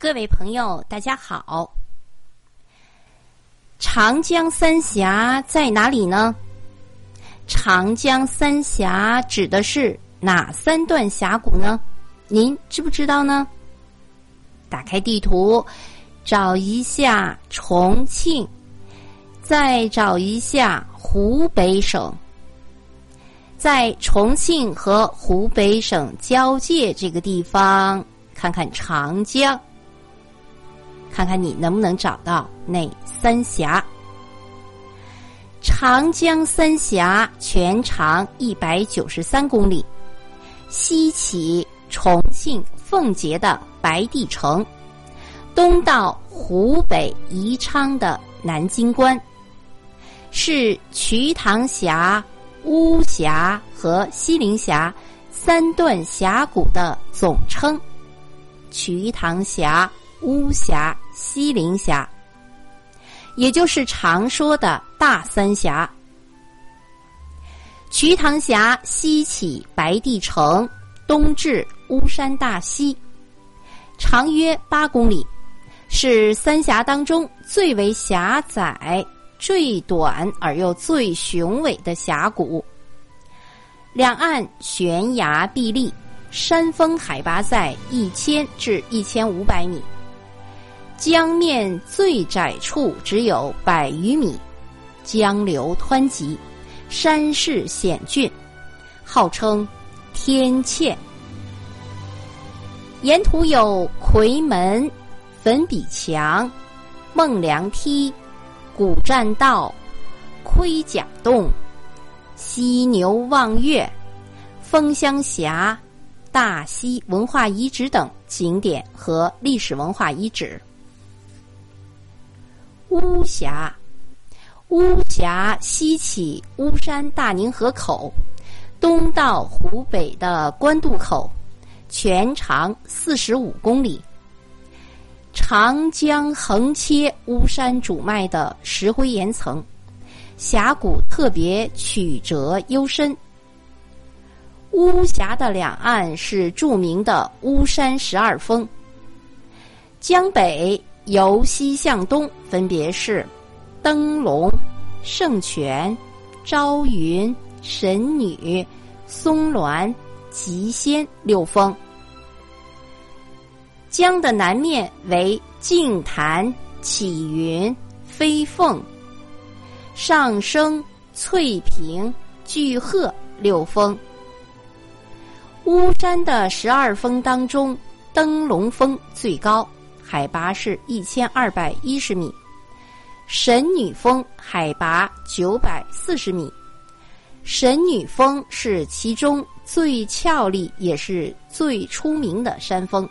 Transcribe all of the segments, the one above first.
各位朋友，大家好。长江三峡在哪里呢？长江三峡指的是哪三段峡谷呢？您知不知道呢？打开地图，找一下重庆，再找一下湖北省。在重庆和湖北省交界这个地方，看看长江，看看你能不能找到那三峡。长江三峡全长一百九十三公里，西起重庆奉节的白帝城，东到湖北宜昌的南京关，是瞿塘峡。巫峡和西陵峡三段峡谷的总称，瞿塘峡、巫峡、西陵峡，也就是常说的大三峡。瞿塘峡西起白帝城，东至巫山大溪，长约八公里，是三峡当中最为狭窄。最短而又最雄伟的峡谷，两岸悬崖壁立，山峰海拔在一千至一千五百米，江面最窄处只有百余米，江流湍急，山势险峻，号称“天堑”。沿途有夔门、粉笔墙、孟良梯。古栈道、盔甲洞、犀牛望月、枫香峡、大溪文化遗址等景点和历史文化遗址。巫峡，巫峡西起巫山大宁河口，东到湖北的官渡口，全长四十五公里。长江横切巫山主脉的石灰岩层，峡谷特别曲折幽深。巫峡的两岸是著名的巫山十二峰。江北由西向东分别是灯笼、圣泉、朝云、神女、松峦、极仙六峰。江的南面为净坛、启云、飞凤、上升、翠屏、巨鹤六峰。巫山的十二峰当中，灯笼峰最高，海拔是一千二百一十米；神女峰海拔九百四十米。神女峰是其中最俏丽也是最出名的山峰。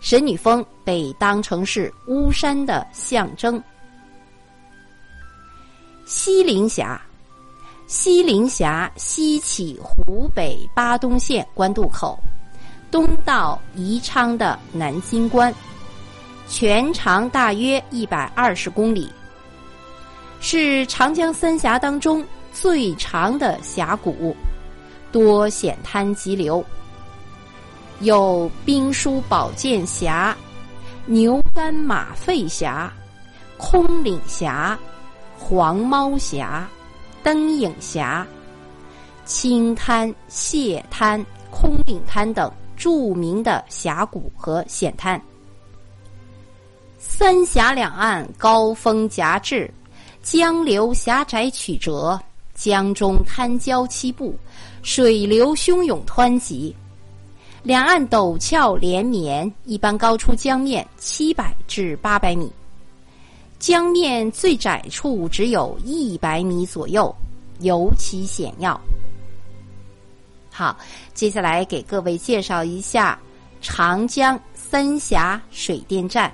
神女峰被当成是巫山的象征。西陵峡，西陵峡西起湖北巴东县官渡口，东到宜昌的南京关，全长大约一百二十公里，是长江三峡当中最长的峡谷，多险滩急流。有兵书宝剑峡、牛肝马肺峡、空岭峡、黄猫峡、灯影峡、青滩、蟹滩、空岭滩等著名的峡谷和险滩。三峡两岸高峰夹峙，江流狭窄曲折，江中滩礁七步，水流汹涌湍急。两岸陡峭连绵，一般高出江面七百至八百米，江面最窄处只有一百米左右，尤其险要。好，接下来给各位介绍一下长江三峡水电站。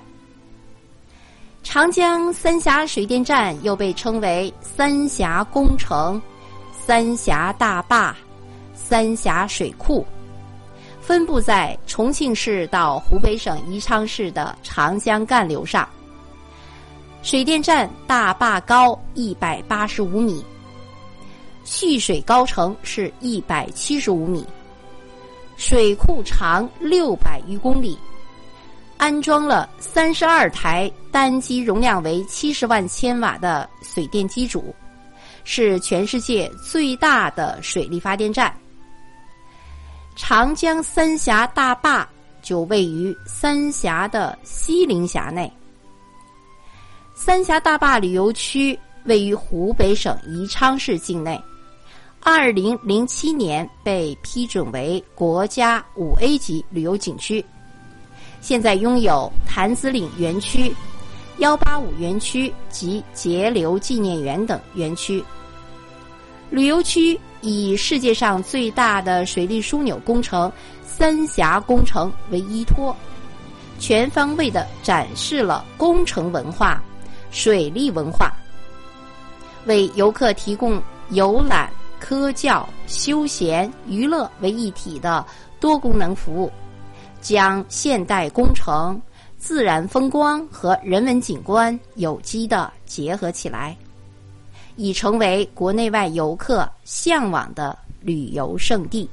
长江三峡水电站又被称为三峡工程、三峡大坝、三峡水库。分布在重庆市到湖北省宜昌市的长江干流上。水电站大坝高一百八十五米，蓄水高程是一百七十五米，水库长六百余公里，安装了三十二台单机容量为七十万千瓦的水电机组，是全世界最大的水力发电站。长江三峡大坝就位于三峡的西陵峡内。三峡大坝旅游区位于湖北省宜昌市境内，二零零七年被批准为国家五 A 级旅游景区。现在拥有潭子岭园区、幺八五园区及节流纪念园等园区。旅游区以世界上最大的水利枢纽工程——三峡工程为依托，全方位的展示了工程文化、水利文化，为游客提供游览、科教、休闲、娱乐为一体的多功能服务。将现代工程、自然风光和人文景观有机的结合起来，已成为国内外游客向往的旅游胜地。